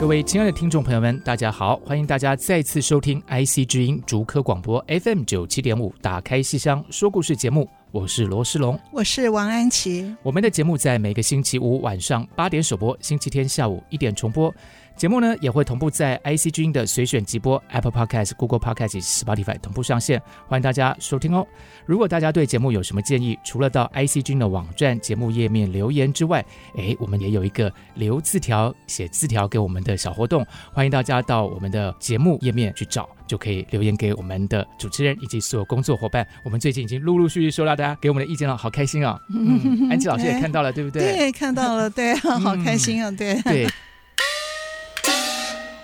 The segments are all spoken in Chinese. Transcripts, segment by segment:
各位亲爱的听众朋友们，大家好！欢迎大家再次收听 IC 之音竹科广播 FM 九七点五，打开西厢说故事节目。我是罗世龙，我是王安琪。我们的节目在每个星期五晚上八点首播，星期天下午一点重播。节目呢也会同步在 IC 之音的随选直播、Apple Podcast、Google Podcast 以及 Spotify 同步上线，欢迎大家收听哦。如果大家对节目有什么建议，除了到 IC 之音的网站节目页面留言之外，哎，我们也有一个留字条、写字条给我们的小活动，欢迎大家到我们的节目页面去找。就可以留言给我们的主持人以及所有工作伙伴。我们最近已经陆陆续续收到大家给我们的意见了，好开心啊！嗯，安琪老师也看到了，对不对？对，看到了，对，好开心啊！对对。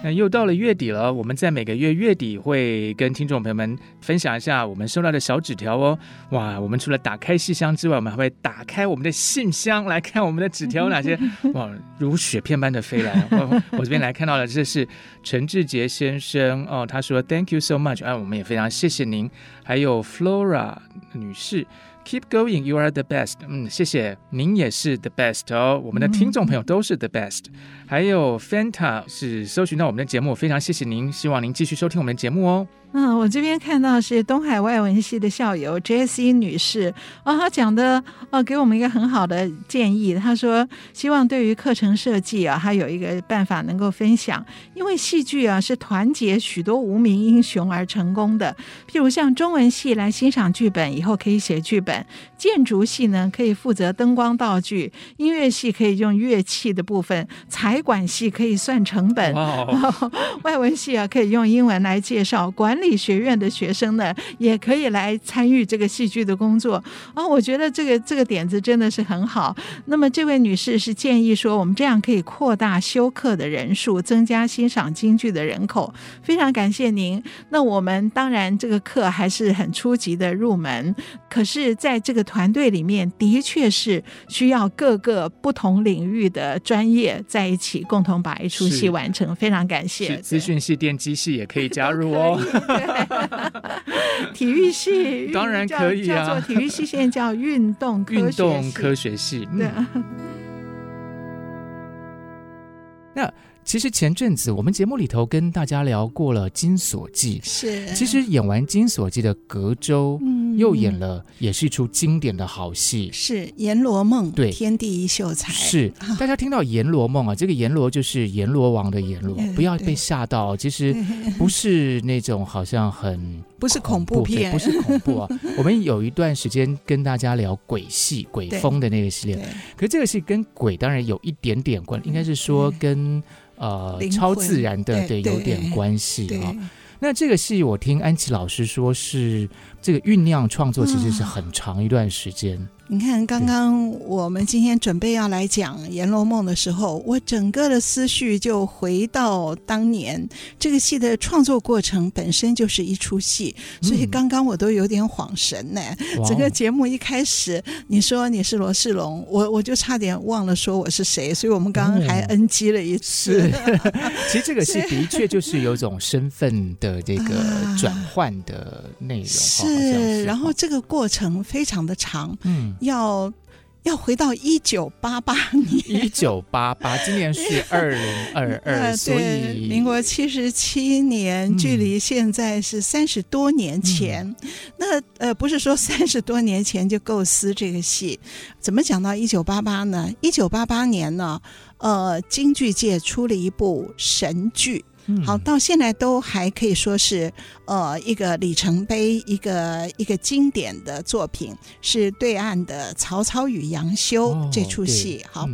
那又到了月底了，我们在每个月月底会跟听众朋友们分享一下我们收到的小纸条哦。哇，我们除了打开信箱之外，我们还会打开我们的信箱来看我们的纸条有哪些。哇，如雪片般的飞来。我我这边来看到了，这是陈志杰先生哦，他说 Thank you so much，啊，我们也非常谢谢您。还有 Flora 女士。Keep going, you are the best。嗯，谢谢您也是 the best 哦。我们的听众朋友都是 the best。还有 Fanta 是搜寻到我们的节目，非常谢谢您，希望您继续收听我们的节目哦。嗯，我这边看到是东海外文系的校友 Jessie 女士啊，她讲的啊，给我们一个很好的建议。她说，希望对于课程设计啊，她有一个办法能够分享。因为戏剧啊是团结许多无名英雄而成功的，譬如像中文系来欣赏剧本以后可以写剧本，建筑系呢可以负责灯光道具，音乐系可以用乐器的部分，财管系可以算成本. 外文系啊可以用英文来介绍管理。理学院的学生呢，也可以来参与这个戏剧的工作啊！我觉得这个这个点子真的是很好。那么这位女士是建议说，我们这样可以扩大修课的人数，增加欣赏京剧的人口。非常感谢您。那我们当然这个课还是很初级的入门，可是在这个团队里面，的确是需要各个不同领域的专业在一起，共同把一出戏完成。非常感谢。资讯系、电机系也可以加入哦。体育系当然可以啊，叫做体育系现在叫运动运动科学系。对。其实前阵子我们节目里头跟大家聊过了《金锁记》，是。其实演完《金锁记》的隔周，嗯，又演了，也是一出经典的好戏，是《阎罗梦》。对，天地一秀才。是。大家听到《阎罗梦》啊，这个阎罗就是阎罗王的阎罗，不要被吓到。其实 不是那种好像很不是恐怖片，不是恐怖啊。我们有一段时间跟大家聊鬼戏、鬼风的那个系列，可是这个戏跟鬼当然有一点点关，应该是说跟。呃，超自然的，对，有点关系啊。那这个戏，我听安琪老师说是这个酝酿创作，其实是很长一段时间。嗯你看，刚刚我们今天准备要来讲《阎罗梦》的时候，我整个的思绪就回到当年这个戏的创作过程本身就是一出戏，所以刚刚我都有点恍神呢。嗯、整个节目一开始，你说你是罗世龙，我我就差点忘了说我是谁，所以我们刚刚还 NG 了一次。嗯、其实这个戏的确就是有种身份的这个 转换的内容，是。是，然后这个过程非常的长，嗯。要要回到一九八八年，一九八八，今年是二零二二，所以民国七十七年，嗯、距离现在是三十多年前。嗯、那呃，不是说三十多年前就构思这个戏，怎么讲到一九八八呢？一九八八年呢，呃，京剧界出了一部神剧。好，到现在都还可以说是呃一个里程碑，一个一个经典的作品，是对岸的曹操与杨修这出戏。好，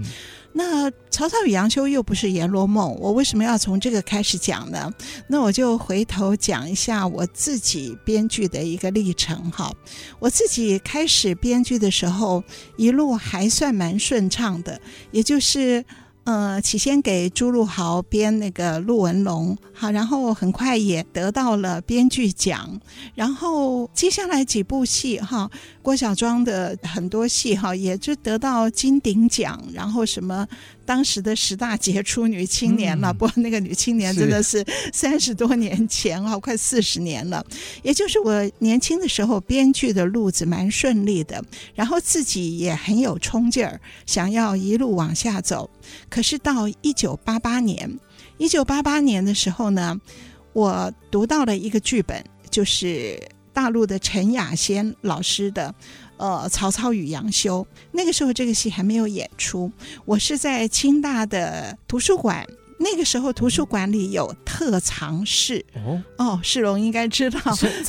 那曹操与杨修又不是《阎罗梦》，我为什么要从这个开始讲呢？那我就回头讲一下我自己编剧的一个历程哈。我自己开始编剧的时候，一路还算蛮顺畅的，也就是。呃，起先给朱陆豪编那个陆文龙，好，然后很快也得到了编剧奖，然后接下来几部戏哈，郭小庄的很多戏哈，也就得到金鼎奖，然后什么。当时的十大杰出女青年了，嗯、不过那个女青年真的是三十多年前啊，快四十年了。也就是我年轻的时候，编剧的路子蛮顺利的，然后自己也很有冲劲儿，想要一路往下走。可是到一九八八年，一九八八年的时候呢，我读到了一个剧本，就是大陆的陈雅仙老师的。呃，曹操与杨修，那个时候这个戏还没有演出。我是在清大的图书馆，那个时候图书馆里有特藏室。哦哦，世荣应该知道，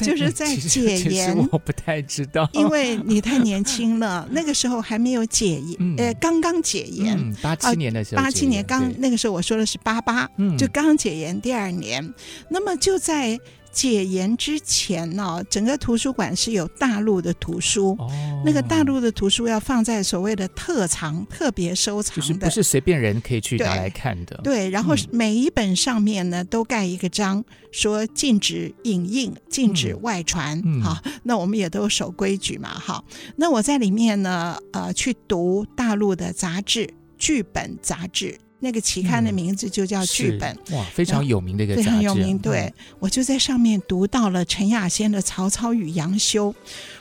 就是在解严。我不太知道，因为你太年轻了。那个时候还没有解严，嗯、呃，刚刚解严。八七年的时候，八七年刚那个时候，我说的是八八，就刚解严第二年。那么就在。解严之前呢、哦，整个图书馆是有大陆的图书，哦、那个大陆的图书要放在所谓的特藏、特别收藏的，就是不是随便人可以去拿来看的。对，对，然后每一本上面呢、嗯、都盖一个章，说禁止影印、禁止外传。好、那我们也都守规矩嘛。好，那我在里面呢，呃，去读大陆的杂志、剧本杂志。那个期刊的名字就叫剧本，嗯、哇，非常有名的一个杂志，非常有名。对，嗯、我就在上面读到了陈亚仙的《曹操与杨修》，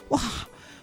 哇，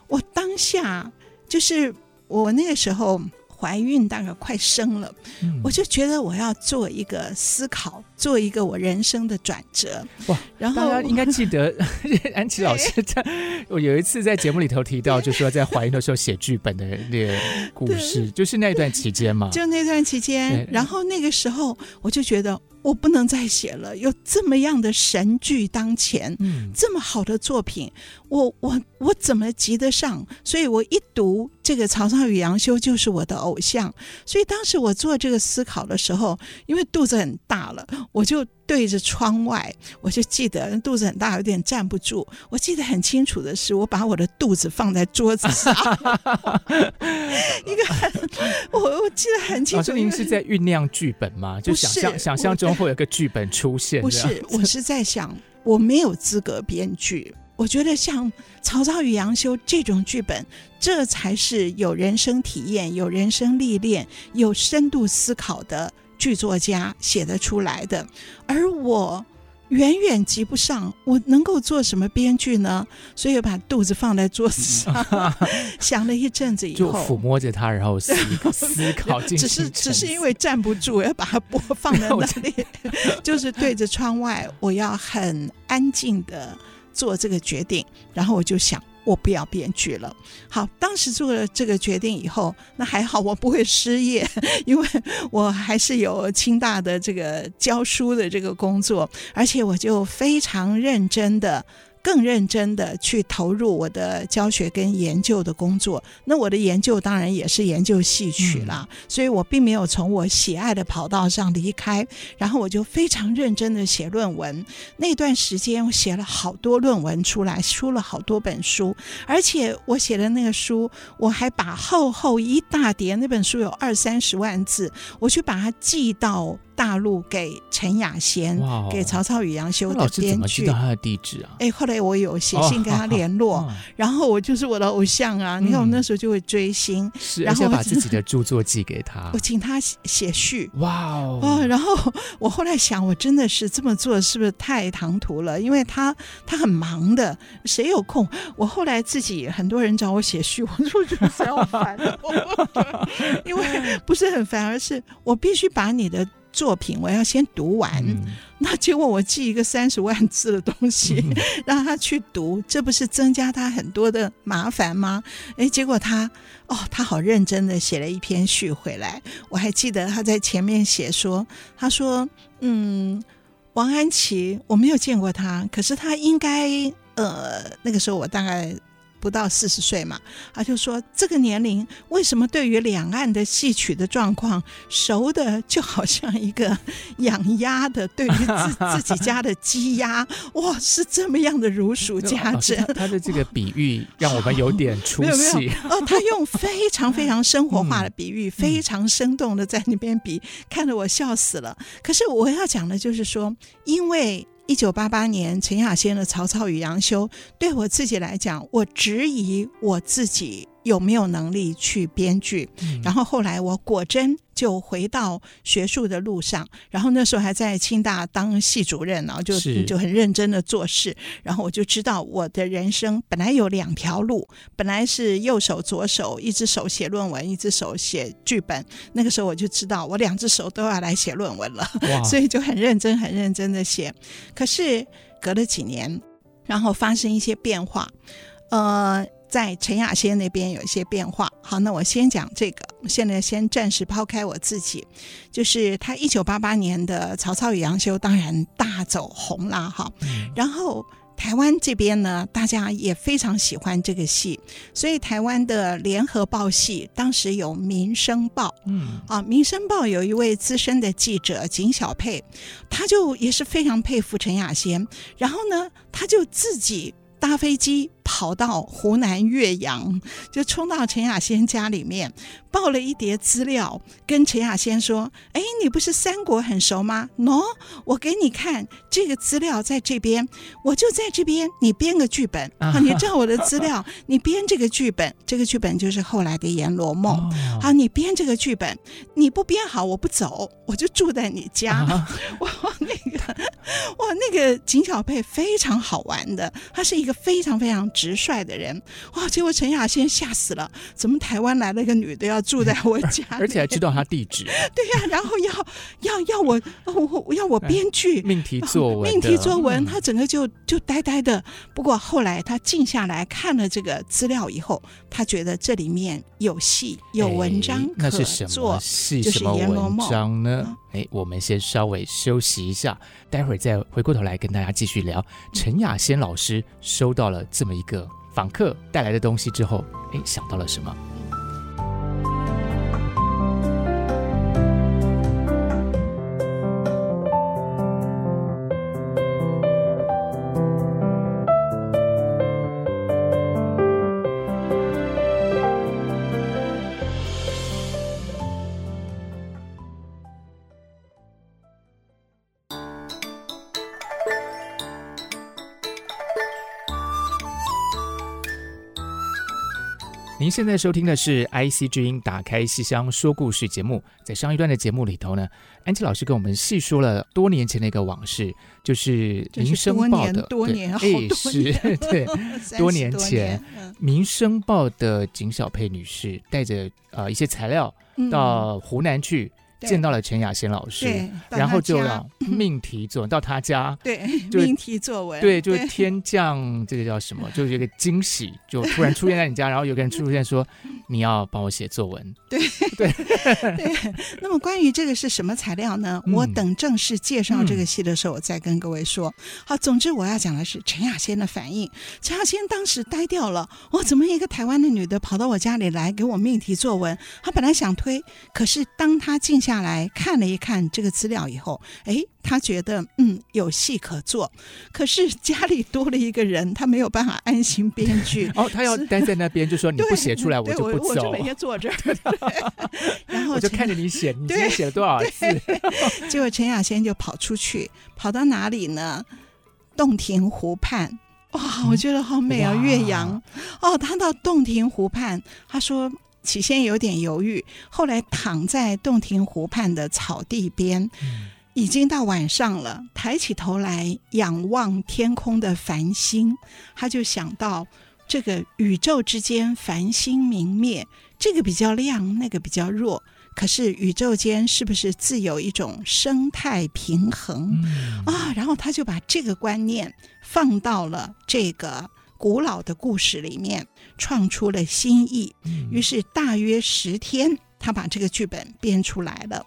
我当下就是我那个时候。怀孕大概快生了，嗯、我就觉得我要做一个思考，做一个我人生的转折。哇！然后大家应该记得 安琪老师在，我 有一次在节目里头提到，就是说在怀孕的时候写剧本的那个故事，就是那段期间嘛。就那段期间，然后那个时候我就觉得。我不能再写了，有这么样的神剧当前，嗯，这么好的作品，我我我怎么及得上？所以我一读这个曹操与杨修就是我的偶像。所以当时我做这个思考的时候，因为肚子很大了，我就对着窗外，我就记得肚子很大，有点站不住。我记得很清楚的是，我把我的肚子放在桌子上，一个很我我记得很清楚。老师，您是在酝酿剧本吗？就想象想象中。会有个剧本出现？不是，我是在想，我没有资格编剧。我觉得像《曹操与杨修》这种剧本，这才是有人生体验、有人生历练、有深度思考的剧作家写得出来的。而我。远远及不上，我能够做什么编剧呢？所以把肚子放在桌子上，想了一阵子以后，就抚摸着它，然后思思考。只是只是因为站不住，要把它播放在 那里，就是对着窗外，我要很安静的做这个决定，然后我就想。我不要编剧了。好，当时做了这个决定以后，那还好，我不会失业，因为我还是有清大的这个教书的这个工作，而且我就非常认真的。更认真的去投入我的教学跟研究的工作，那我的研究当然也是研究戏曲啦，嗯、所以我并没有从我喜爱的跑道上离开，然后我就非常认真的写论文。那段时间我写了好多论文出来，出了好多本书，而且我写的那个书，我还把厚厚一大叠，那本书有二三十万字，我去把它寄到。大陆给陈亚仙，Wow 给曹操与杨修的编剧。怎么知道他的地址啊？哎，后来我有写信跟他联络，哦、然后我就是我的偶像啊！嗯、你看我那时候就会追星，是然后把自己的著作寄给他，我请他写序。哇哦！然后我后来想，我真的是这么做是不是太唐突了？因为他他很忙的，谁有空？我后来自己很多人找我写序，我就觉得好烦，因为不是很烦，而是我必须把你的。作品我要先读完，嗯、那结果我寄一个三十万字的东西，嗯、让他去读，这不是增加他很多的麻烦吗？哎，结果他哦，他好认真的写了一篇序回来，我还记得他在前面写说，他说，嗯，王安琪我没有见过他，可是他应该呃那个时候我大概。不不到四十岁嘛，他就说这个年龄为什么对于两岸的戏曲的状况熟的就好像一个 养鸭的对于自 自己家的鸡鸭，哇，是这么样的如数家珍。他的这个比喻 让我们有点出戏。哦，他用非常非常生活化的比喻，嗯、非常生动的在那边比，看得我笑死了。可是我要讲的就是说，因为。一九八八年，陈亚仙的《曹操与杨修》，对我自己来讲，我质疑我自己。有没有能力去编剧？然后后来我果真就回到学术的路上，然后那时候还在清大当系主任，然后就就很认真的做事。然后我就知道我的人生本来有两条路，本来是右手左手，一只手写论文，一只手写剧本。那个时候我就知道我两只手都要来写论文了，所以就很认真很认真的写。可是隔了几年，然后发生一些变化，呃。在陈亚仙那边有一些变化。好，那我先讲这个。现在先暂时抛开我自己，就是他一九八八年的《曹操与杨修》当然大走红了哈。然后台湾这边呢，大家也非常喜欢这个戏，所以台湾的联合报系当时有《民生报》，嗯啊，《民生报》有一位资深的记者景小佩，他就也是非常佩服陈雅仙，然后呢，他就自己搭飞机。跑到湖南岳阳，就冲到陈雅仙家里面，抱了一叠资料，跟陈雅仙说：“哎，你不是三国很熟吗？喏，我给你看这个资料，在这边，我就在这边，你编个剧本啊！你照我的资料，你编这个剧本，这个剧本就是后来的《阎罗梦》。好，你编这个剧本，你不编好，我不走，我就住在你家。哇，那个，哇，那个景小佩非常好玩的，他是一个非常非常。”直率的人哇！结果陈雅仙吓死了，怎么台湾来了一个女的要住在我家，而且还知道她地址？对呀、啊，然后要要要我我要我编剧命题作文，命题作文，他整个就就呆呆的。不过后来他静下来看了这个资料以后，他觉得这里面有戏有文章可做，那是什么戏？什么文章呢？哎，我们先稍微休息一下，待会儿再回过头来跟大家继续聊。陈雅仙老师收到了这么一个访客带来的东西之后，哎，想到了什么？现在收听的是 IC 之音打开西厢说故事节目。在上一段的节目里头呢，安琪老师跟我们细说了多年前的一个往事，就是《民生报》的，多年，哎，是 对，多年前，《民生报》的景小佩女士带着呃一些材料到湖南去。见到了陈雅仙老师，然后就要命题作文 到他家，对，命题作文，对，就是天降这个叫什么，就是一个惊喜，就突然出现在你家，然后有个人出现说 你要帮我写作文，对对对。那么关于这个是什么材料呢？我等正式介绍这个戏的时候，我再跟各位说。好，总之我要讲的是陈雅仙的反应。陈雅仙当时呆掉了，我怎么一个台湾的女的跑到我家里来给我命题作文？她本来想推，可是当她静下来看了一看这个资料以后，哎，他觉得嗯有戏可做，可是家里多了一个人，他没有办法安心编剧。哦，他要待在那边，就说你不写出来，我就不走。我就每天坐这儿，然后我就看着你写，你今天写了多少字？结果陈雅仙就跑出去，跑到哪里呢？洞庭湖畔。哇，我觉得好美啊，岳阳。哦，他到洞庭湖畔，他说。起先有点犹豫，后来躺在洞庭湖畔的草地边，嗯、已经到晚上了。抬起头来仰望天空的繁星，他就想到这个宇宙之间繁星明灭，这个比较亮，那个比较弱。可是宇宙间是不是自有一种生态平衡、嗯、啊？然后他就把这个观念放到了这个。古老的故事里面创出了新意，于是大约十天，他把这个剧本编出来了，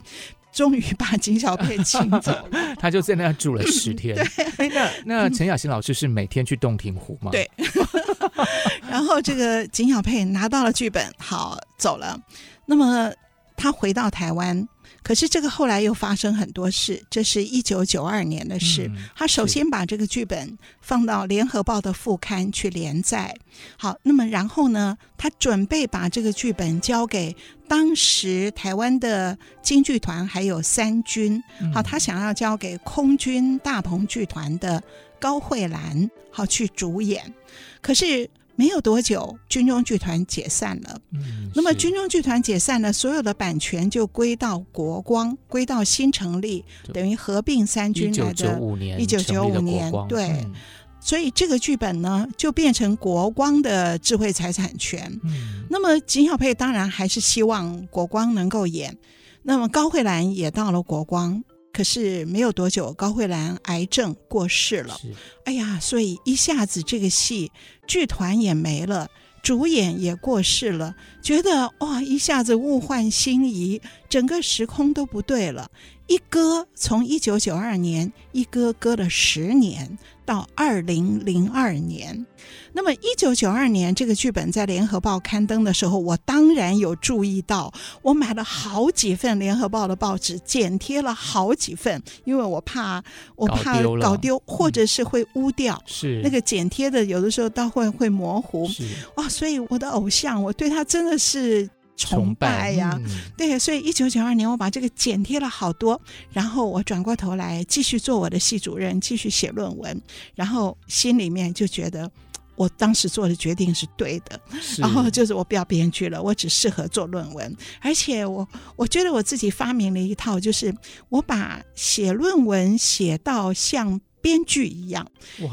终于把景小佩请走了。他就在那住了十天。对，那那陈雅欣老师是每天去洞庭湖吗？对。然后这个景小佩拿到了剧本，好走了。那么他回到台湾。可是这个后来又发生很多事，这是一九九二年的事。嗯、他首先把这个剧本放到《联合报》的副刊去连载，好，那么然后呢，他准备把这个剧本交给当时台湾的京剧团还有三军，好，他想要交给空军大鹏剧团的高慧兰，好去主演，可是。没有多久，军中剧团解散了。嗯，那么军中剧团解散了，所有的版权就归到国光，归到新成立，等于合并三军来的。一九九五年，对。嗯、所以这个剧本呢，就变成国光的智慧财产权。嗯，那么景小佩当然还是希望国光能够演。那么高慧兰也到了国光。可是没有多久，高慧兰癌症过世了。是哎呀，所以一下子这个戏剧团也没了，主演也过世了，觉得哇，一下子物换星移，整个时空都不对了。一搁从一九九二年一搁搁了十年。到二零零二年，那么一九九二年这个剧本在联合报刊登的时候，我当然有注意到，我买了好几份联合报的报纸，剪贴了好几份，因为我怕我怕搞丢，或者是会污掉。是那个剪贴的，有的时候倒会会模糊。是哇，所以我的偶像，我对他真的是。崇拜呀，嗯、对，所以一九九二年我把这个剪贴了好多，然后我转过头来继续做我的系主任，继续写论文，然后心里面就觉得我当时做的决定是对的，是。然后就是我不要编剧了，我只适合做论文，而且我我觉得我自己发明了一套，就是我把写论文写到像编剧一样，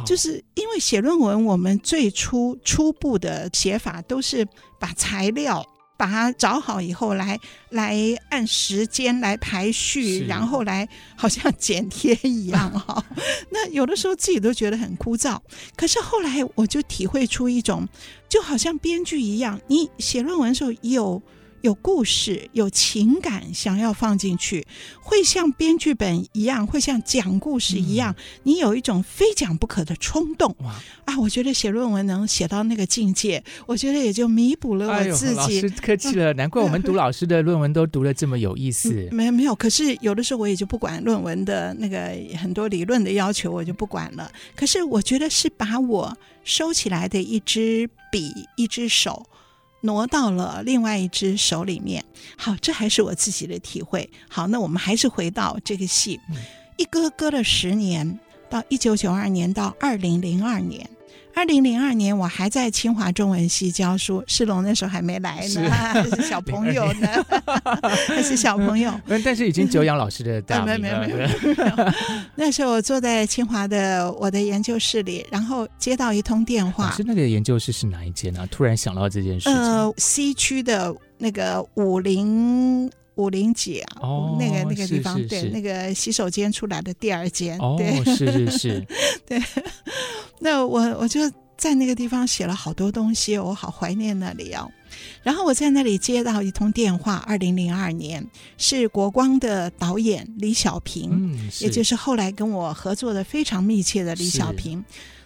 就是因为写论文我们最初初步的写法都是把材料。把它找好以后来，来来按时间来排序，然后来好像剪贴一样哈。那有的时候自己都觉得很枯燥，可是后来我就体会出一种，就好像编剧一样，你写论文的时候有。有故事，有情感，想要放进去，会像编剧本一样，会像讲故事一样，嗯、你有一种非讲不可的冲动。哇啊！我觉得写论文能写到那个境界，我觉得也就弥补了我自己。哎、老师客气了，难怪我们读老师的论文都读的这么有意思。嗯、没有没有，可是有的时候我也就不管论文的那个很多理论的要求，我就不管了。可是我觉得是把我收起来的一支笔，一只手。挪到了另外一只手里面。好，这还是我自己的体会。好，那我们还是回到这个戏，嗯、一搁搁了十年，到一九九二年到二零零二年。二零零二年，我还在清华中文系教书，世龙那时候还没来呢，是还是小朋友呢，还是小朋友。但是已经久仰老师的大名了。没有没有没有。那时候我坐在清华的我的研究室里，然后接到一通电话。是那个研究室是哪一间呢？突然想到这件事情。呃，C 区的那个五零五零几啊，哦、那个那个地方，对，那个洗手间出来的第二间。哦，对是是是，对。那我我就在那个地方写了好多东西，我好怀念那里哦。然后我在那里接到一通电话，二零零二年是国光的导演李小平，嗯、也就是后来跟我合作的非常密切的李小平。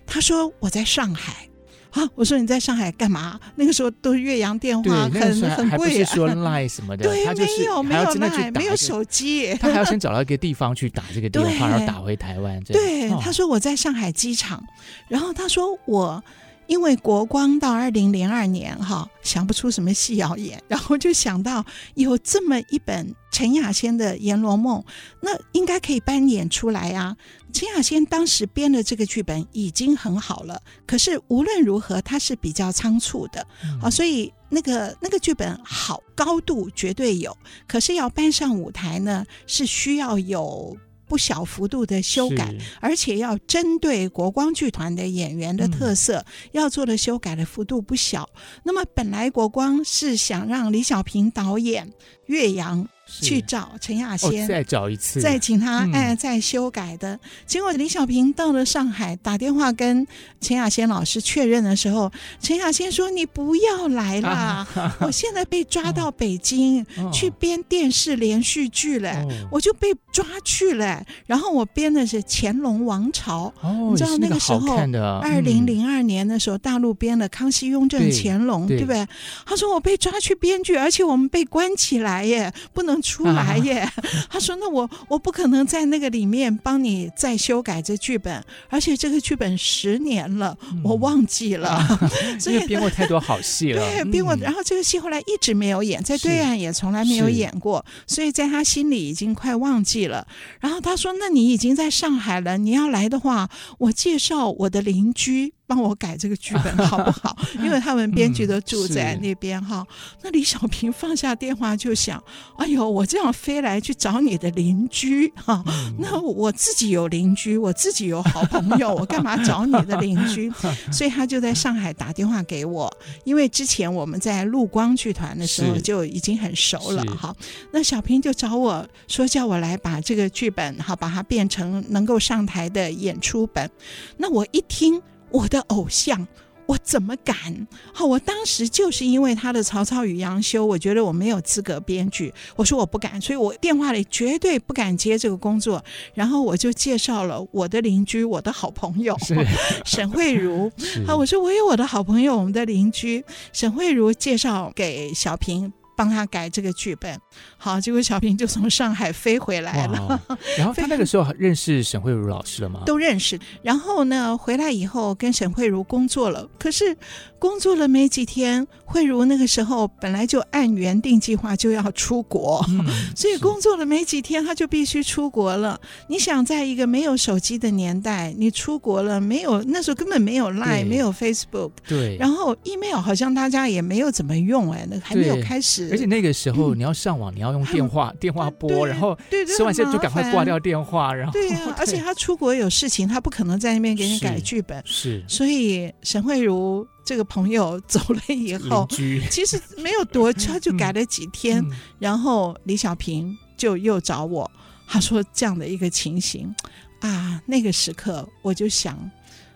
他说我在上海。啊！我说你在上海干嘛？那个时候都是岳阳电话，很很贵。还不是说 Line 什么的，对，他就是没有没有 Line，没有手机，他还要先 找到一个地方去打这个电话，然后打回台湾。对，他说我在上海机场，然后他说我。因为国光到二零零二年哈，想不出什么戏要演，然后就想到有这么一本陈雅仙的《阎罗梦》，那应该可以搬演出来啊。陈雅仙当时编的这个剧本已经很好了，可是无论如何，它是比较仓促的啊，所以那个那个剧本好，高度绝对有，可是要搬上舞台呢，是需要有。不小幅度的修改，而且要针对国光剧团的演员的特色，嗯、要做的修改的幅度不小。那么本来国光是想让李小平导演岳阳去找陈亚仙，哦，再找一次，再请他哎、嗯、再修改的。结果李小平到了上海，打电话跟陈亚仙老师确认的时候，陈亚仙说：“你不要来啦，啊、我现在被抓到北京、哦、去编电视连续剧了，哦、我就被抓去了。然后我编的是《乾隆王朝》，哦，你知道那个时候，二零零二年的时候，大陆编了《康熙、雍正、乾隆》，对不对？他说我被抓去编剧，而且我们被关起来耶，不能。”出来耶！啊、他说：“那我我不可能在那个里面帮你再修改这剧本，而且这个剧本十年了，嗯、我忘记了。啊、所以编过太多好戏了，对，编过。然后这个戏后来一直没有演，在对岸也从来没有演过，所以在他心里已经快忘记了。然后他说：‘那你已经在上海了，你要来的话，我介绍我的邻居。’”帮我改这个剧本 好不好？因为他们编剧都住在那边哈、嗯。那李小平放下电话就想：哎呦，我这样飞来去找你的邻居哈、嗯，那我自己有邻居，我自己有好朋友，我干嘛找你的邻居？所以他就在上海打电话给我，因为之前我们在陆光剧团的时候就已经很熟了哈。那小平就找我说，叫我来把这个剧本哈，把它变成能够上台的演出本。那我一听。我的偶像，我怎么敢？好，我当时就是因为他的《曹操与杨修》，我觉得我没有资格编剧，我说我不敢，所以我电话里绝对不敢接这个工作。然后我就介绍了我的邻居，我的好朋友 沈慧茹。好，我说我有我的好朋友，我们的邻居沈慧茹介绍给小平。帮他改这个剧本，好，结果小平就从上海飞回来了。然后他那个时候认识沈慧茹老师了吗？都认识。然后呢，回来以后跟沈慧茹工作了。可是工作了没几天，慧茹那个时候本来就按原定计划就要出国，嗯、所以工作了没几天，他就必须出国了。你想，在一个没有手机的年代，你出国了，没有那时候根本没有 Line，没有 Facebook，对。然后 email 好像大家也没有怎么用，哎，那还没有开始。而且那个时候你要上网，嗯、你要用电话电话拨，然后说完现在就赶快挂掉电话，然后对呀、啊，而且他出国有事情，他不可能在那边给你改剧本，是，是所以沈慧茹这个朋友走了以后，其实没有多久，他就改了几天、嗯，然后李小平就又找我，他说这样的一个情形啊，那个时刻我就想，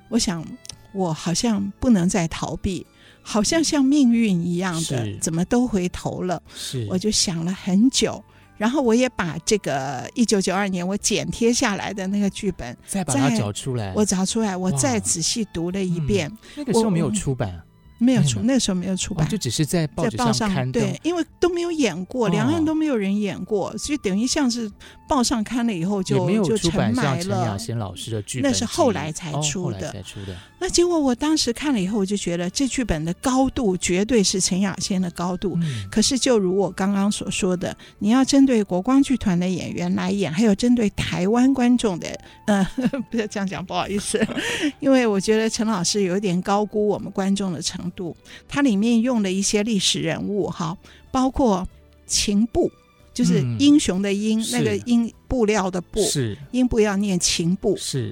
我想我好像不能再逃避。好像像命运一样的，怎么都回头了。是，我就想了很久，然后我也把这个一九九二年我剪贴下来的那个剧本再把它找出来，我找出来，我再仔细读了一遍。嗯、那个时候没有出版。没有出，那个时候没有出版，哦、就只是在报纸上刊登。对，因为都没有演过，两岸都没有人演过，哦、所以等于像是报上刊了以后就就成埋了。陈亚仙老师的剧本，那是后来才出的。哦、才出的。那结果我当时看了以后，我就觉得这剧本的高度绝对是陈雅仙的高度。嗯、可是就如我刚刚所说的，你要针对国光剧团的演员来演，还有针对台湾观众的，呃，不要这样讲，不好意思，因为我觉得陈老师有点高估我们观众的程度。它里面用了一些历史人物，哈，包括秦布，就是英雄的英，嗯、那个英布料的布，是英布要念秦布，是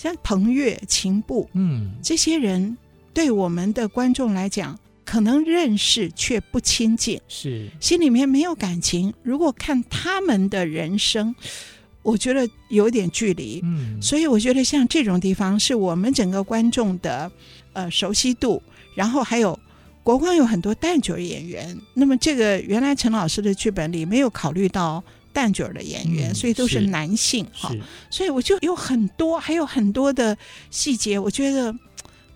像彭越、秦布，嗯，这些人对我们的观众来讲，可能认识却不亲近，是心里面没有感情。如果看他们的人生，我觉得有点距离，嗯，所以我觉得像这种地方，是我们整个观众的呃熟悉度。然后还有国光有很多旦角演员，那么这个原来陈老师的剧本里没有考虑到旦角的演员，嗯，所以都是男性哈，所以我就有很多还有很多的细节，我觉得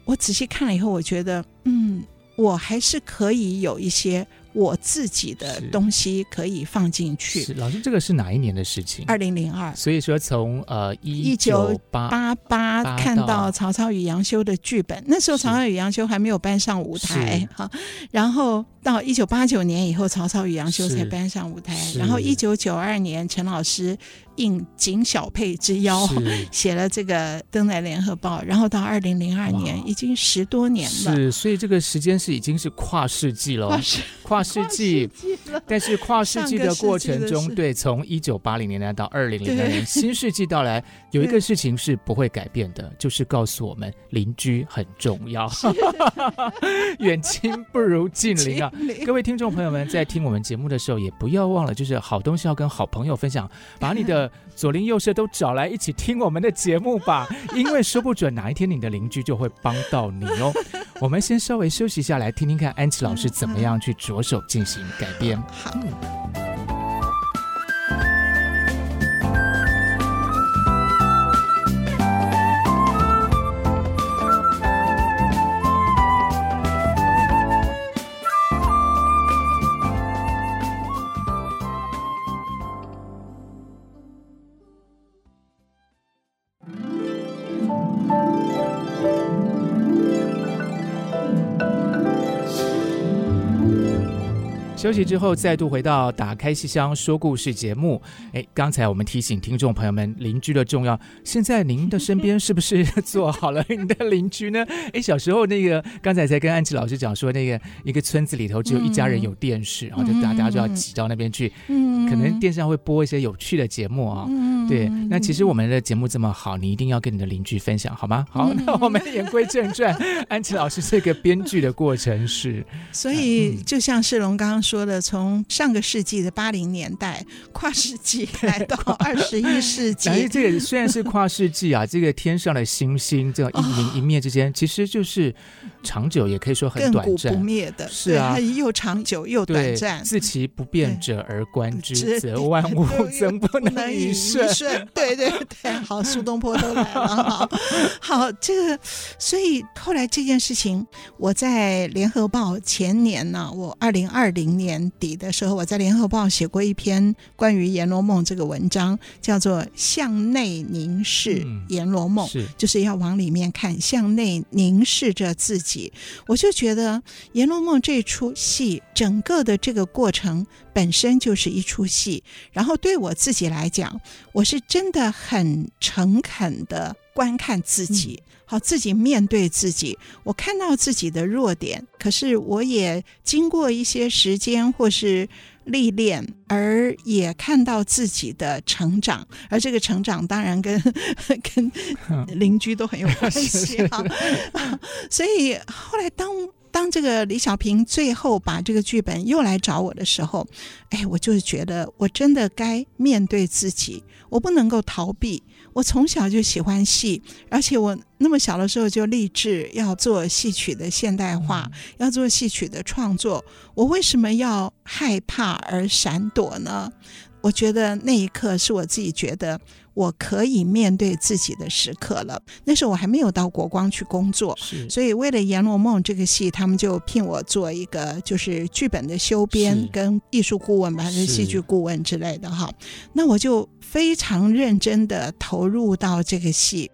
我仔细看了以后，我觉得嗯，我还是可以有一些。我自己的东西可以放进去。是老师，这个是哪一年的事情？二零零二。所以说从呃一九八八看到曹操与杨修的剧本，那时候曹操与杨修还没有搬上舞台哈。然后到一九八九年以后，曹操与杨修才搬上舞台。然后一九九二年，陈老师应景小佩之邀 写了这个登在联合报。然后到二零零二年，已经十多年了。是，所以这个时间是已经是跨世纪了。跨世纪，但是跨世纪的过程中，对，从一九八零年代到二零零二年，新世纪到来，有一个事情是不会改变的，就是告诉我们邻居很重要，远亲不如近邻啊！各位听众朋友们，在听我们节目的时候，也不要忘了，就是好东西要跟好朋友分享，把你的左邻右舍都找来一起听我们的节目吧，因为说不准哪一天你的邻居就会帮到你哦。我们先稍微休息一下，来听听看安琪老师怎么样去着手进行改编。好。休息之后，再度回到打开戏箱说故事节目。哎，刚才我们提醒听众朋友们邻居的重要。现在您的身边是不是 做好了您的邻居呢？哎，小时候那个刚才才跟安琪老师讲说，那个一个村子里头只有一家人有电视，然后就大家就要挤到那边去。嗯，可能电视上会播一些有趣的节目啊。嗯，对。那其实我们的节目这么好，你一定要跟你的邻居分享，好吗？好，那我们言归正传，安琪老师这个编剧的过程是，所以就像世龙刚刚说。说的从上个世纪的八零年代跨世纪 来到二十一世纪，哎，这个虽然是跨世纪啊，这个天上的星星这样一明一灭之间，其实就是长久，也可以说很短暂，不灭的，是啊，又长久又短暂。自其不变者而观之，则万物怎不能以顺。对对对，好，苏东坡都来了，好，好，这个，所以后来这件事情，我在联合报前年呢，我二零二零年。年底的时候，我在联合报写过一篇关于《阎罗梦》这个文章，叫做《向内凝视阎罗梦》，是就是要往里面看，向内凝视着自己。我就觉得《阎罗梦》这出戏，整个的这个过程本身就是一出戏。然后对我自己来讲，我是真的很诚恳的观看自己。嗯好，自己面对自己，我看到自己的弱点，可是我也经过一些时间或是历练，而也看到自己的成长，而这个成长当然跟跟 邻居都很有关系哈。所以后来当当这个李小平最后把这个剧本又来找我的时候，哎，我就是觉得我真的该面对自己，我不能够逃避。我从小就喜欢戏，而且我那么小的时候就立志要做戏曲的现代化，要做戏曲的创作。我为什么要害怕而闪躲呢？我觉得那一刻是我自己觉得我可以面对自己的时刻了。那时候我还没有到国光去工作，所以为了《阎罗梦》这个戏，他们就聘我做一个就是剧本的修编跟艺术顾问吧，还是戏剧顾问之类的哈。那我就非常认真的投入到这个戏，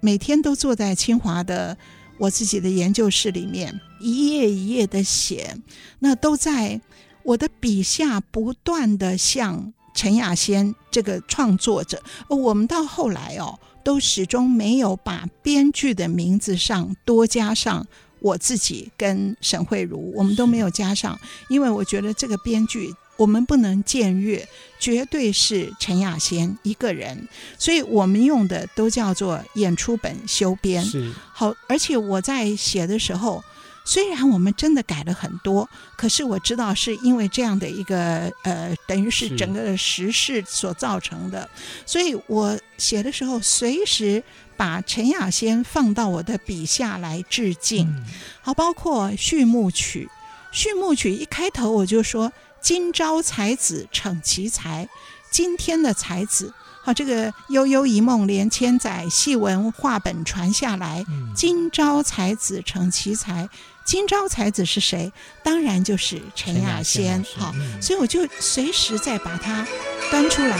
每天都坐在清华的我自己的研究室里面，一页一页的写，那都在我的笔下不断的像。陈亚仙这个创作者，我们到后来哦，都始终没有把编剧的名字上多加上我自己跟沈慧茹，我们都没有加上，因为我觉得这个编剧我们不能僭越，绝对是陈亚仙一个人，所以我们用的都叫做演出本修编。是好，而且我在写的时候。虽然我们真的改了很多，可是我知道是因为这样的一个呃，等于是整个时事所造成的，所以我写的时候随时把陈亚仙放到我的笔下来致敬。嗯、好，包括序幕曲，序幕曲一开头我就说：“今朝才子逞奇才，今天的才子。”好，这个悠悠一梦连千载，戏文话本传下来。今朝才子逞奇才。今朝才子是谁？当然就是陈亚仙。好，嗯、所以我就随时在把它端出来。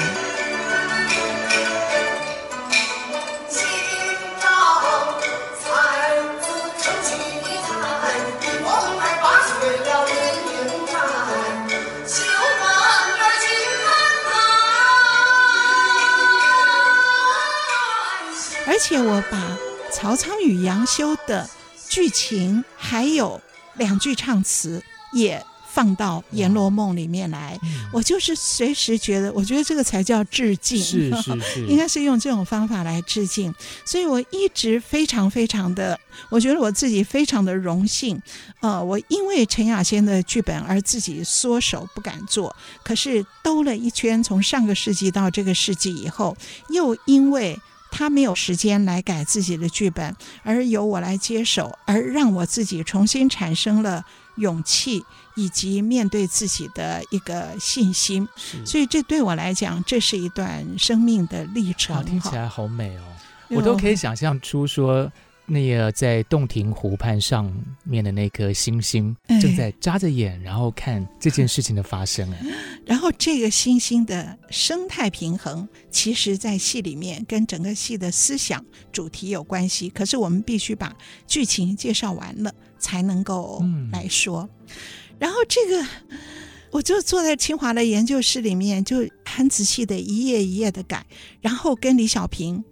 今朝才子才，梦儿八岁了连英才，秀门儿金盘开。而且我把曹操与杨修的。剧情还有两句唱词也放到《阎罗梦》里面来。嗯、我就是随时觉得，我觉得这个才叫致敬，是是是，应该是用这种方法来致敬。所以我一直非常非常的，我觉得我自己非常的荣幸。呃，我因为陈亚先的剧本而自己缩手不敢做，可是兜了一圈，从上个世纪到这个世纪以后，又因为。他没有时间来改自己的剧本，而由我来接手，而让我自己重新产生了勇气，以及面对自己的一个信心。是所以这对我来讲，这是一段生命的历程。听起来好美哦，我都可以想象出说。那个在洞庭湖畔上面的那颗星星，正在眨着眼，然后看这件事情的发生。哎，然后这个星星的生态平衡，其实，在戏里面跟整个戏的思想主题有关系。可是我们必须把剧情介绍完了，才能够来说。嗯、然后这个，我就坐在清华的研究室里面，就很仔细的一页一页的改，然后跟李小平。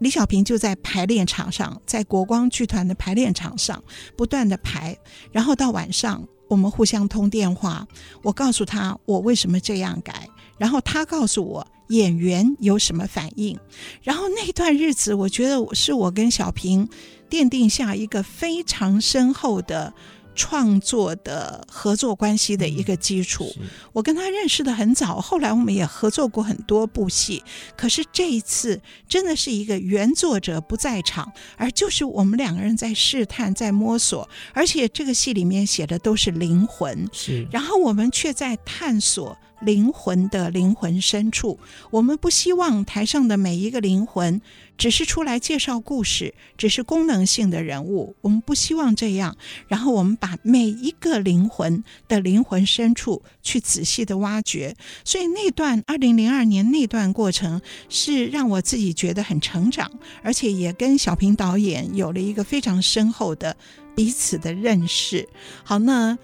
李小平就在排练场上，在国光剧团的排练场上不断地排，然后到晚上我们互相通电话，我告诉他我为什么这样改，然后他告诉我演员有什么反应，然后那段日子我觉得是我跟小平奠定下一个非常深厚的。创作的合作关系的一个基础，嗯、我跟他认识的很早，后来我们也合作过很多部戏。可是这一次真的是一个原作者不在场，而就是我们两个人在试探、在摸索，而且这个戏里面写的都是灵魂，是，然后我们却在探索。灵魂的灵魂深处，我们不希望台上的每一个灵魂只是出来介绍故事，只是功能性的人物。我们不希望这样。然后我们把每一个灵魂的灵魂深处去仔细的挖掘。所以那段二零零二年那段过程是让我自己觉得很成长，而且也跟小平导演有了一个非常深厚的彼此的认识。好，那。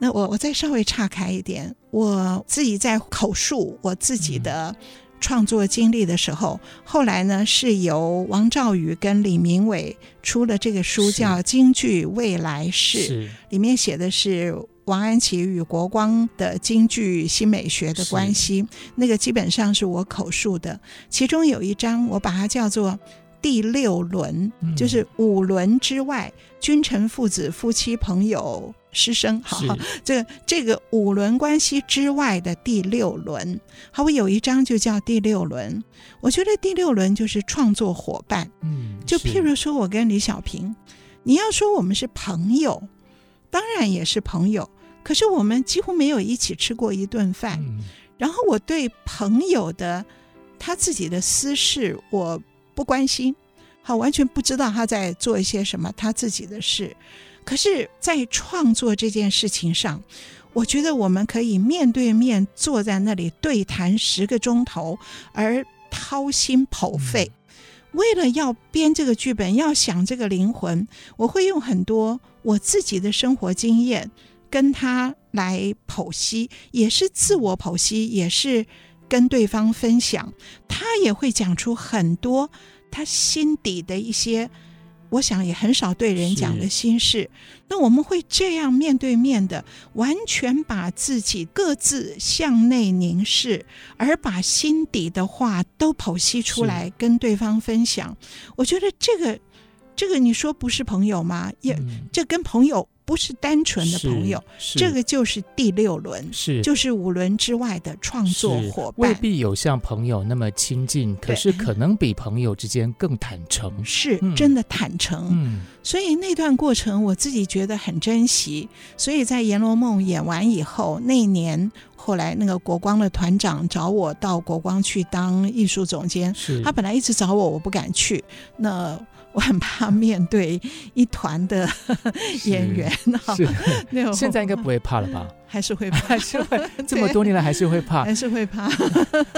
那我我再稍微岔开一点，我自己在口述我自己的创作经历的时候，嗯、后来呢是由王兆宇跟李明伟出了这个书，叫《京剧未来式》，里面写的是王安祈与国光的京剧新美学的关系，那个基本上是我口述的，其中有一章我把它叫做。第六轮就是五轮之外，嗯、君臣父子夫妻朋友师生，好，是这个这个五轮关系之外的第六轮。好，我有一章就叫第六轮。我觉得第六轮就是创作伙伴。嗯，就譬如说我跟李小平，你要说我们是朋友，当然也是朋友，可是我们几乎没有一起吃过一顿饭。嗯、然后我对朋友的他自己的私事，我。不关心，好，完全不知道他在做一些什么他自己的事。可是，在创作这件事情上，我觉得我们可以面对面坐在那里对谈十个钟头，而掏心剖肺。为了要编这个剧本，要想这个灵魂，我会用很多我自己的生活经验跟他来剖析，也是自我剖析，也是。跟对方分享，他也会讲出很多他心底的一些，我想也很少对人讲的心事。那我们会这样面对面的，完全把自己各自向内凝视，而把心底的话都剖析出来，跟对方分享。我觉得这个，这个你说不是朋友吗？也，嗯、这跟朋友。不是单纯的朋友，这个就是第六轮，是。就是五轮之外的创作伙伴，未必有像朋友那么亲近，可是可能比朋友之间更坦诚，是真的坦诚。嗯，所以那段过程我自己觉得很珍惜。所以在《阎罗梦》演完以后，那一年后来那个国光的团长找我到国光去当艺术总监，是。他本来一直找我，我不敢去。那我很怕面对一团的 演员，是，现在应该不会怕了吧？还是会怕，还是会 这么多年来还是会怕，还是会怕。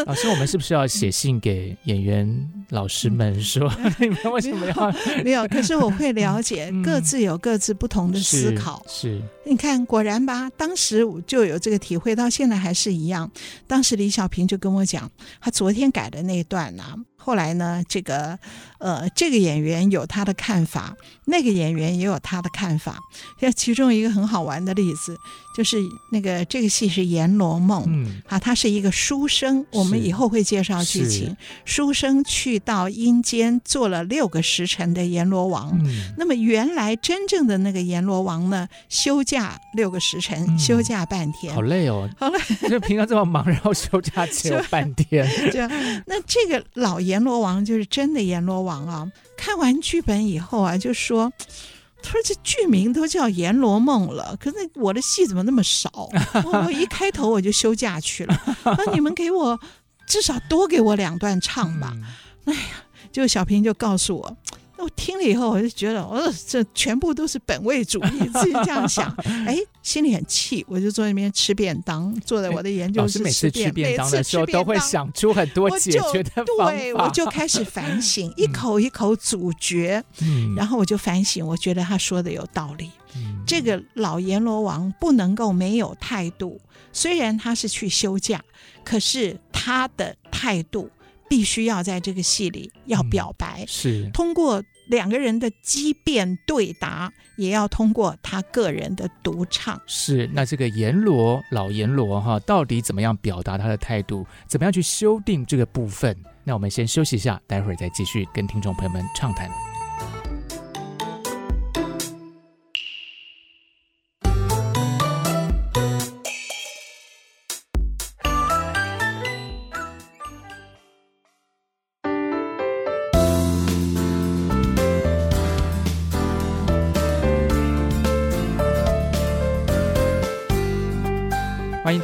老 师，我们是不是要写信给演员老师们说，你们为什么要？没有，可是我会了解，各自有各自不同的思考。是，你看，果然吧，当时就有这个体会，到现在还是一样。当时李小平就跟我讲，他昨天改的那一段呢，后来呢，这个呃，这个演员有他的看法，那个演员也有他的看法。像其中一个很好玩的例子。就是那个这个戏是《阎罗梦》，嗯，啊，他是一个书生，我们以后会介绍剧情。书生去到阴间做了六个时辰的阎罗王，嗯，那么原来真正的那个阎罗王呢，休假六个时辰，嗯、休假半天，好累哦，好累，就平常这么忙，然后休假只有 半天。就 那这个老阎罗王就是真的阎罗王啊！看完剧本以后啊，就说。他说：“这剧名都叫《阎罗梦》了，可是我的戏怎么那么少？我，我一开头我就休假去了。那你们给我至少多给我两段唱吧。哎呀，就小平就告诉我。”我听了以后，我就觉得，呃，这全部都是本位主义，自己这样想，哎，心里很气。我就坐在那边吃便当，坐在我的研究室吃便当，每次吃便当的时候都会想出很多解决的方法。对，我就开始反省，一口一口咀嚼，嗯，然后我就反省，我觉得他说的有道理。嗯，这个老阎罗王不能够没有态度，虽然他是去休假，可是他的态度。必须要在这个戏里要表白，嗯、是通过两个人的激辩对答，也要通过他个人的独唱。是，那这个阎罗老阎罗哈，到底怎么样表达他的态度？怎么样去修订这个部分？那我们先休息一下，待会儿再继续跟听众朋友们畅谈。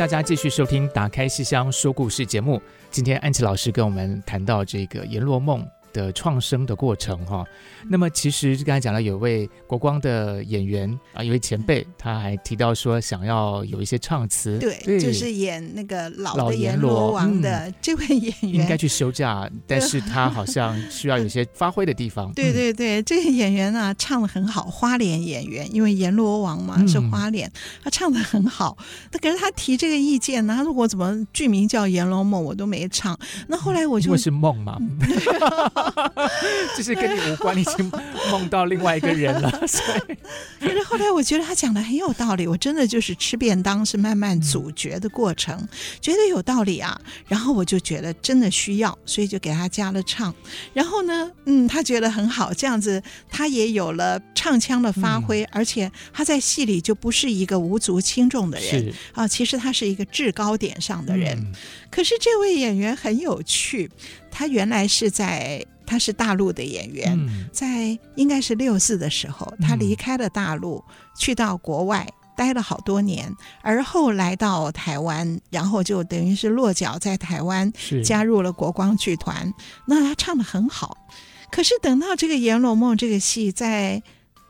大家继续收听《打开西厢说故事》节目。今天安琪老师跟我们谈到这个《阎罗梦》的创生的过程哈，那么其实刚才讲了有位国光的演员啊，一位前辈，他还提到说想要有一些唱词，对，对就是演那个老的阎罗王的这位演员，应该去休假，但是他好像需要有些发挥的地方。对对对，这个演员啊唱的很好，花脸演员，因为阎罗王嘛是花脸，他唱的很好。那可是他提这个意见呢，他说我怎么剧名叫《阎罗梦》，我都没唱。那后来我就因为是梦嘛。就是跟你无关，你已经梦到另外一个人了。所以，可是后来我觉得他讲的很有道理，我真的就是吃便当是慢慢咀嚼的过程，嗯、觉得有道理啊。然后我就觉得真的需要，所以就给他加了唱。然后呢，嗯，他觉得很好，这样子他也有了唱腔的发挥，嗯、而且他在戏里就不是一个无足轻重的人啊，其实他是一个制高点上的人。嗯、可是这位演员很有趣，他原来是在。他是大陆的演员，嗯、在应该是六四的时候，他离开了大陆，嗯、去到国外待了好多年，而后来到台湾，然后就等于是落脚在台湾，加入了国光剧团。那他唱的很好，可是等到这个《阎罗梦》这个戏在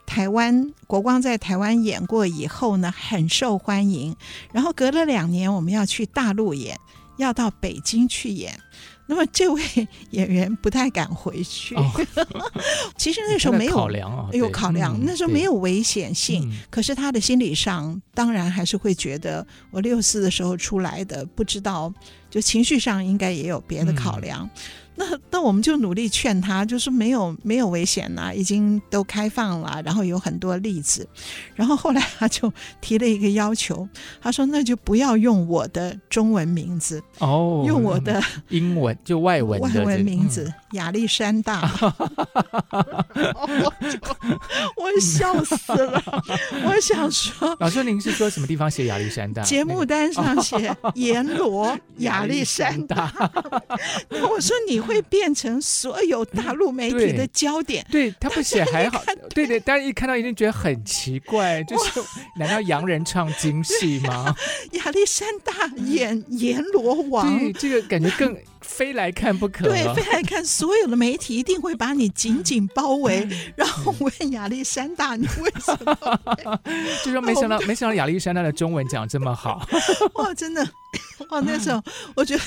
台湾国光在台湾演过以后呢，很受欢迎。然后隔了两年，我们要去大陆演，要到北京去演。那么这位 演员不太敢回去，哦、其实那时候没有考量啊，有考量，那时候没有危险性，嗯、可是他的心理上当然还是会觉得，我六四的时候出来的，不知道就情绪上应该也有别的考量。嗯那那我们就努力劝他，就是没有没有危险呐、啊，已经都开放了，然后有很多例子，然后后来他就提了一个要求，他说那就不要用我的中文名字哦，用我的英文就外文外文名字亚历、嗯、山大，我 我笑死了，我想说，老师您是说什么地方写亚历山大？节目单上写 阎罗亚历山大，那我说你。会变成所有大陆媒体的焦点。对，对他不写还好，对对，但是一看到一定觉得很奇怪，就是 难道洋人唱京戏吗？亚历山大演 阎罗王，对，这个感觉更。非来看不可。对，非来看，所有的媒体一定会把你紧紧包围，然后问亚历山大，你为什么？就说没想到，没想到亚历山大的中文讲这么好。哇，真的，哇，那时候我觉得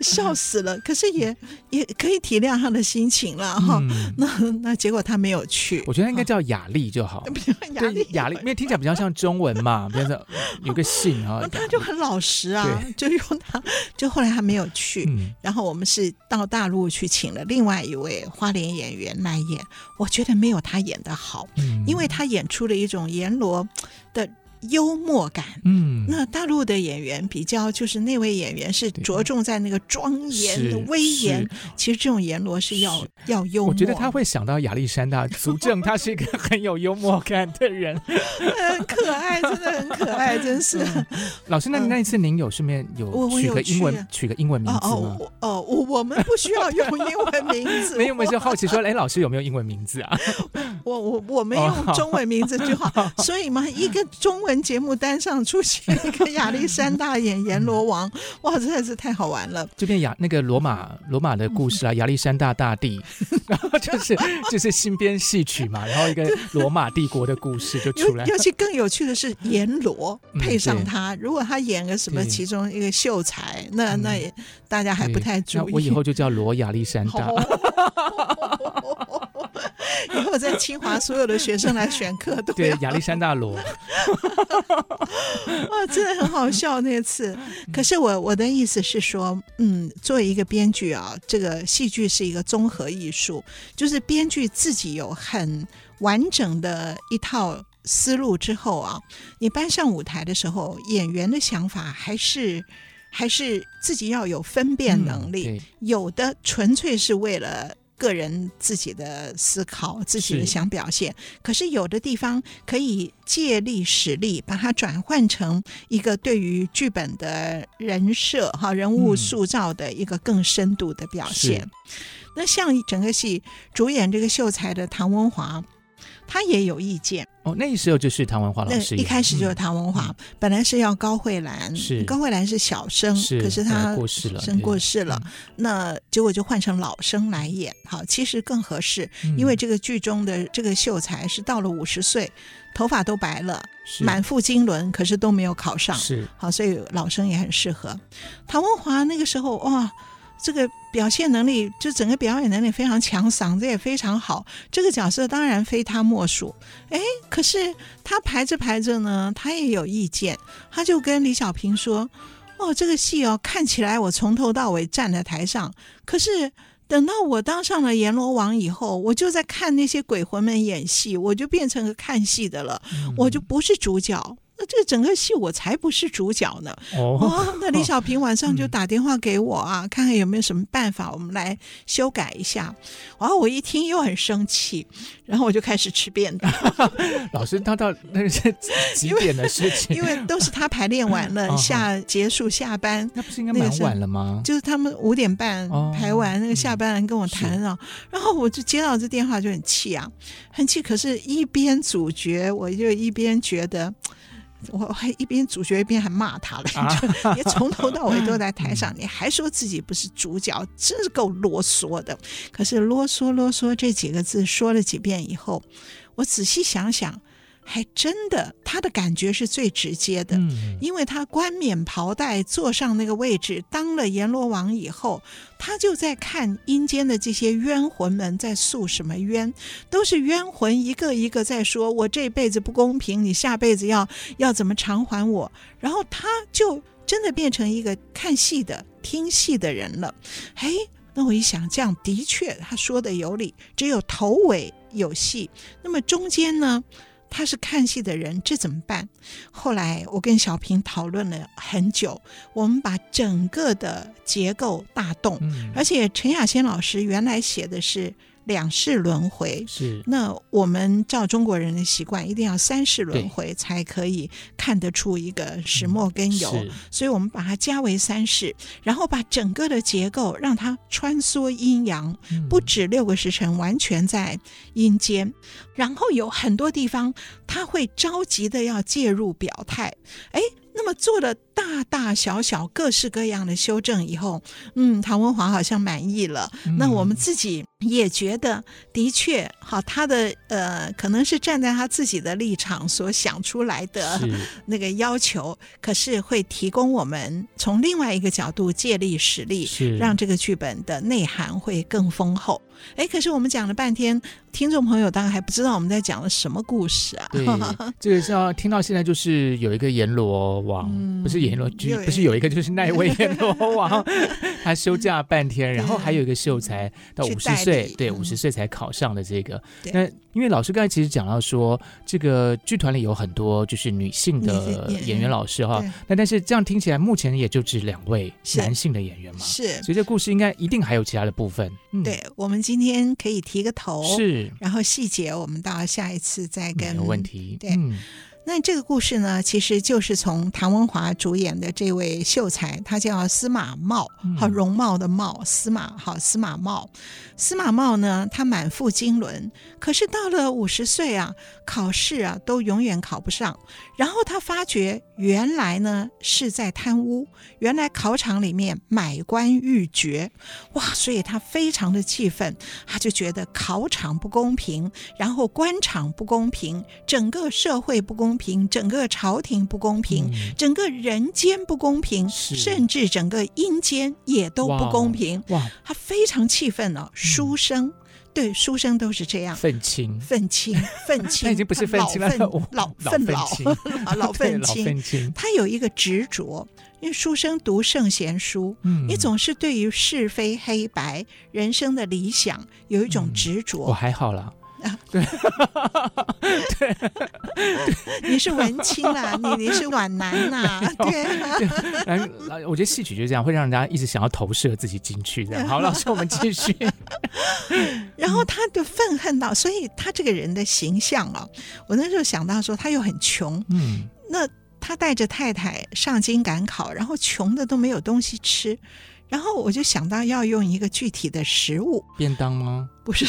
笑死了。可是也也可以体谅他的心情了哈。那那结果他没有去。我觉得应该叫雅丽就好。雅丽，雅丽，因为听起来比较像中文嘛，比如说有个姓啊。他就很老实啊，就用他，就后来他没有去，然后。然后我们是到大陆去请了另外一位花脸演员来演，我觉得没有他演的好，嗯、因为他演出了一种阎罗的幽默感。嗯，那大陆的演员比较，就是那位演员是着重在那个庄严的威严。其实这种阎罗是要是要幽默。我觉得他会想到亚历山大，足证 他是一个很有幽默感的人，很可爱，真的很可爱，真是。嗯、老师，那那一次您有顺便有取个英文，取个英文名字吗？哦哦，哦，我我们不需要用英文名字。没有，我们就好奇说，哎，老师有没有英文名字啊？我我我没用中文名字就好，哦、所以嘛，一个中文节目单上出现一个亚历山大演阎罗王，哇，真的是太好玩了。这边亚那个罗马罗马的故事啊，亚历山大大帝，然后就是就是新编戏曲嘛，然后一个罗马帝国的故事就出来。尤其更有趣的是阎罗配上他，嗯、如果他演个什么其中一个秀才，那那也大家还不太注意。我以后就叫罗亚历山大。以后在清华所有的学生来选课 都对亚历山大罗，哇，真的很好笑那次。可是我我的意思是说，嗯，作为一个编剧啊，这个戏剧是一个综合艺术，就是编剧自己有很完整的一套思路之后啊，你搬上舞台的时候，演员的想法还是还是自己要有分辨能力，嗯、有的纯粹是为了。个人自己的思考，自己的想表现，可是有的地方可以借力使力，把它转换成一个对于剧本的人设哈人物塑造的一个更深度的表现。嗯、那像整个戏主演这个秀才的唐文华，他也有意见。哦，那时候就是唐文华老师，一开始就是唐文华，嗯、本来是要高慧兰，是。高慧兰是小生，是可是他过世了，生过世了，那结果就换成老生来演，好，其实更合适，嗯、因为这个剧中的这个秀才是到了五十岁，头发都白了，是。满腹经纶，可是都没有考上，是。好，所以老生也很适合。唐文华那个时候哇。这个表现能力，就整个表演能力非常强，嗓子也非常好。这个角色当然非他莫属。哎，可是他排着排着呢，他也有意见。他就跟李小平说：“哦，这个戏哦，看起来我从头到尾站在台上，可是等到我当上了阎罗王以后，我就在看那些鬼魂们演戏，我就变成个看戏的了，我就不是主角。”那这整个戏我才不是主角呢！哦，哦，那李小平晚上就打电话给我啊，嗯、看看有没有什么办法，我们来修改一下。然后我一听又很生气，然后我就开始吃便当。老师，他到那是几点的事情？因为都是他排练完了，下结束下班，那不是应该蛮晚了吗？就是他们五点半排完，那个下班人跟我谈啊，嗯、然后我就接到这电话就很气啊，很气。可是，一边主角，我就一边觉得。我还一边主角一边还骂他了，就 你从头到尾都在台上，你还说自己不是主角，真是够啰嗦的。可是啰嗦啰嗦这几个字说了几遍以后，我仔细想想。还真的，他的感觉是最直接的，嗯、因为他冠冕袍带坐上那个位置，当了阎罗王以后，他就在看阴间的这些冤魂们在诉什么冤，都是冤魂一个一个在说：“我这辈子不公平，你下辈子要要怎么偿还我？”然后他就真的变成一个看戏的、听戏的人了。哎，那我一想，这样的确他说的有理，只有头尾有戏，那么中间呢？他是看戏的人，这怎么办？后来我跟小平讨论了很久，我们把整个的结构大动，嗯、而且陈亚仙老师原来写的是。两世轮回。是，那我们照中国人的习惯，一定要三世轮回才可以看得出一个始末根由，嗯、所以我们把它加为三世，然后把整个的结构让它穿梭阴阳，嗯、不止六个时辰完全在阴间，然后有很多地方他会着急的要介入表态，哎。那么做了大大小小各式各样的修正以后，嗯，唐文华好像满意了。嗯、那我们自己也觉得，的确，好，他的呃，可能是站在他自己的立场所想出来的 那个要求，是可是会提供我们从另外一个角度借力使力，是让这个剧本的内涵会更丰厚。哎，可是我们讲了半天，听众朋友大概还不知道我们在讲了什么故事啊？对，这个是要听到现在，就是有一个阎罗。王，嗯不是阎罗君，有不是有一个就是那一位阎罗 王，他休假半天，然后还有一个秀才到五十岁，对，五十岁才考上的这个。对那因为老师刚才其实讲到说，这个剧团里有很多就是女性的演员老师哈，那但是这样听起来，目前也就只两位男性的演员嘛，是，所以这故事应该一定还有其他的部分。嗯、对，我们今天可以提个头，是，然后细节我们到下一次再跟。没有问题。对。嗯那这个故事呢，其实就是从唐文华主演的这位秀才，他叫司马茂，好容貌的貌，司马好司马茂。司马茂呢，他满腹经纶，可是到了五十岁啊，考试啊都永远考不上。然后他发觉，原来呢是在贪污，原来考场里面买官鬻爵，哇！所以他非常的气愤，他就觉得考场不公平，然后官场不公平，整个社会不公平，整个朝廷不公平，嗯、整个人间不公平，甚至整个阴间也都不公平。哇！哇他非常气愤了。书生、嗯、对书生都是这样，愤青，愤青，愤青，他已经不是愤青了，老愤老，老愤青。他有一个执着，因为书生读圣贤书，嗯，你总是对于是非黑白、人生的理想有一种执着。我、嗯、还好啦。啊，对，对，你是文青啦，你你是皖南呐，对，对，我觉得戏曲就这样，会让人家一直想要投射自己进去。这样，好，老师，我们继续。然后他就愤恨到，所以他这个人的形象啊，我那时候想到说，他又很穷，嗯，那他带着太太上京赶考，然后穷的都没有东西吃。然后我就想到要用一个具体的食物，便当吗？不是，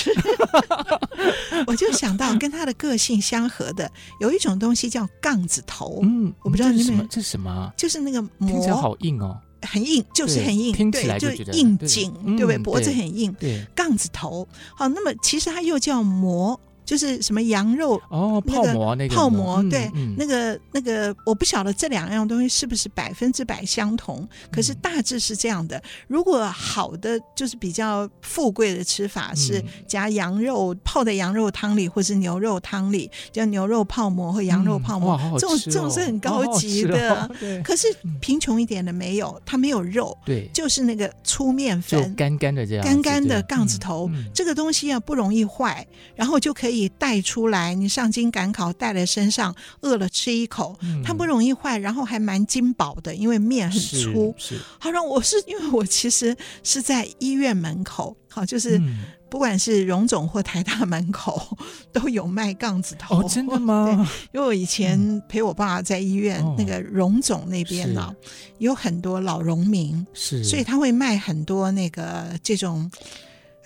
我就想到跟他的个性相合的，有一种东西叫杠子头。嗯，我不知道你们这是什么？这是什么？就是那个膜，听起来好硬哦，很硬，就是很硬，听起来就对，就硬颈，对不对？脖子很硬，对，杠子头。好，那么其实它又叫膜。就是什么羊肉哦，泡馍那个泡馍，对，那个那个我不晓得这两样东西是不是百分之百相同，可是大致是这样的。如果好的就是比较富贵的吃法是加羊肉泡在羊肉汤里，或是牛肉汤里，叫牛肉泡馍或羊肉泡馍，这种这种是很高级的。可是贫穷一点的没有，它没有肉，对，就是那个粗面粉，干干的这样，干干的杠子头，这个东西啊不容易坏，然后就可以。带出来，你上京赶考带在身上，饿了吃一口，嗯、它不容易坏，然后还蛮筋饱的，因为面很粗。是，好让我是因为我其实是在医院门口，好就是不管是荣总或台大门口 都有卖杠子头。哦，真的吗？因为我以前陪我爸在医院、嗯、那个荣总那边呢，有很多老农民，是，所以他会卖很多那个这种。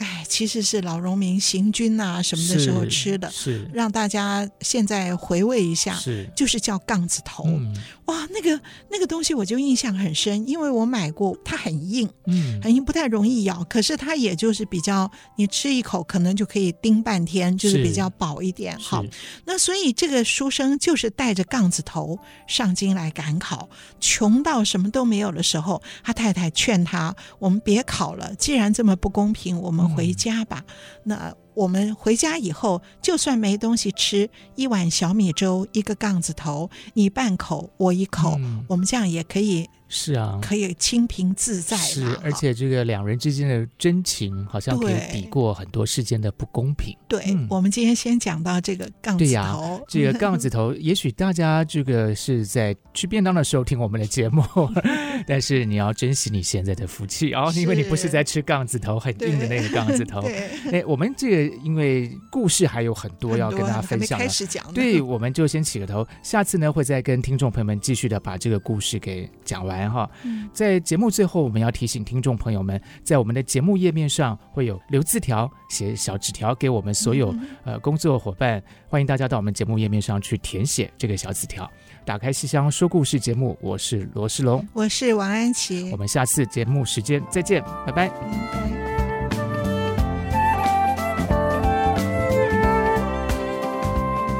哎，其实是老农民行军啊什么的时候吃的，是，是。让大家现在回味一下，是。就是叫杠子头，嗯、哇，那个那个东西我就印象很深，因为我买过，它很硬，嗯，很硬，不太容易咬，可是它也就是比较，你吃一口可能就可以盯半天，就是比较薄一点。好，那所以这个书生就是带着杠子头上京来赶考，穷到什么都没有的时候，他太太劝他，我们别考了，既然这么不公平，我们。回家吧，那我们回家以后，就算没东西吃，一碗小米粥，一个杠子头，你半口，我一口，嗯、我们这样也可以。是啊，可以清贫自在。是，而且这个两人之间的真情，好像可以抵过很多世间的不公平。对，嗯、我们今天先讲到这个杠子头。对呀、啊，这个杠子头，也许大家这个是在吃便当的时候听我们的节目，但是你要珍惜你现在的福气哦，因为你不是在吃杠子头，很硬的那个杠子头。哎，我们这个因为故事还有很多要跟大家分享的，开始讲。对，我们就先起个头，下次呢会再跟听众朋友们继续的把这个故事给讲完。哈，在节目最后，我们要提醒听众朋友们，在我们的节目页面上会有留字条、写小纸条给我们所有呃工作伙伴，欢迎大家到我们节目页面上去填写这个小纸条。打开西厢说故事节目，我是罗世龙，我是王安琪，我们下次节目时间再见，拜拜。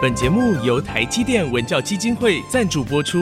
本节目由台积电文教基金会赞助播出。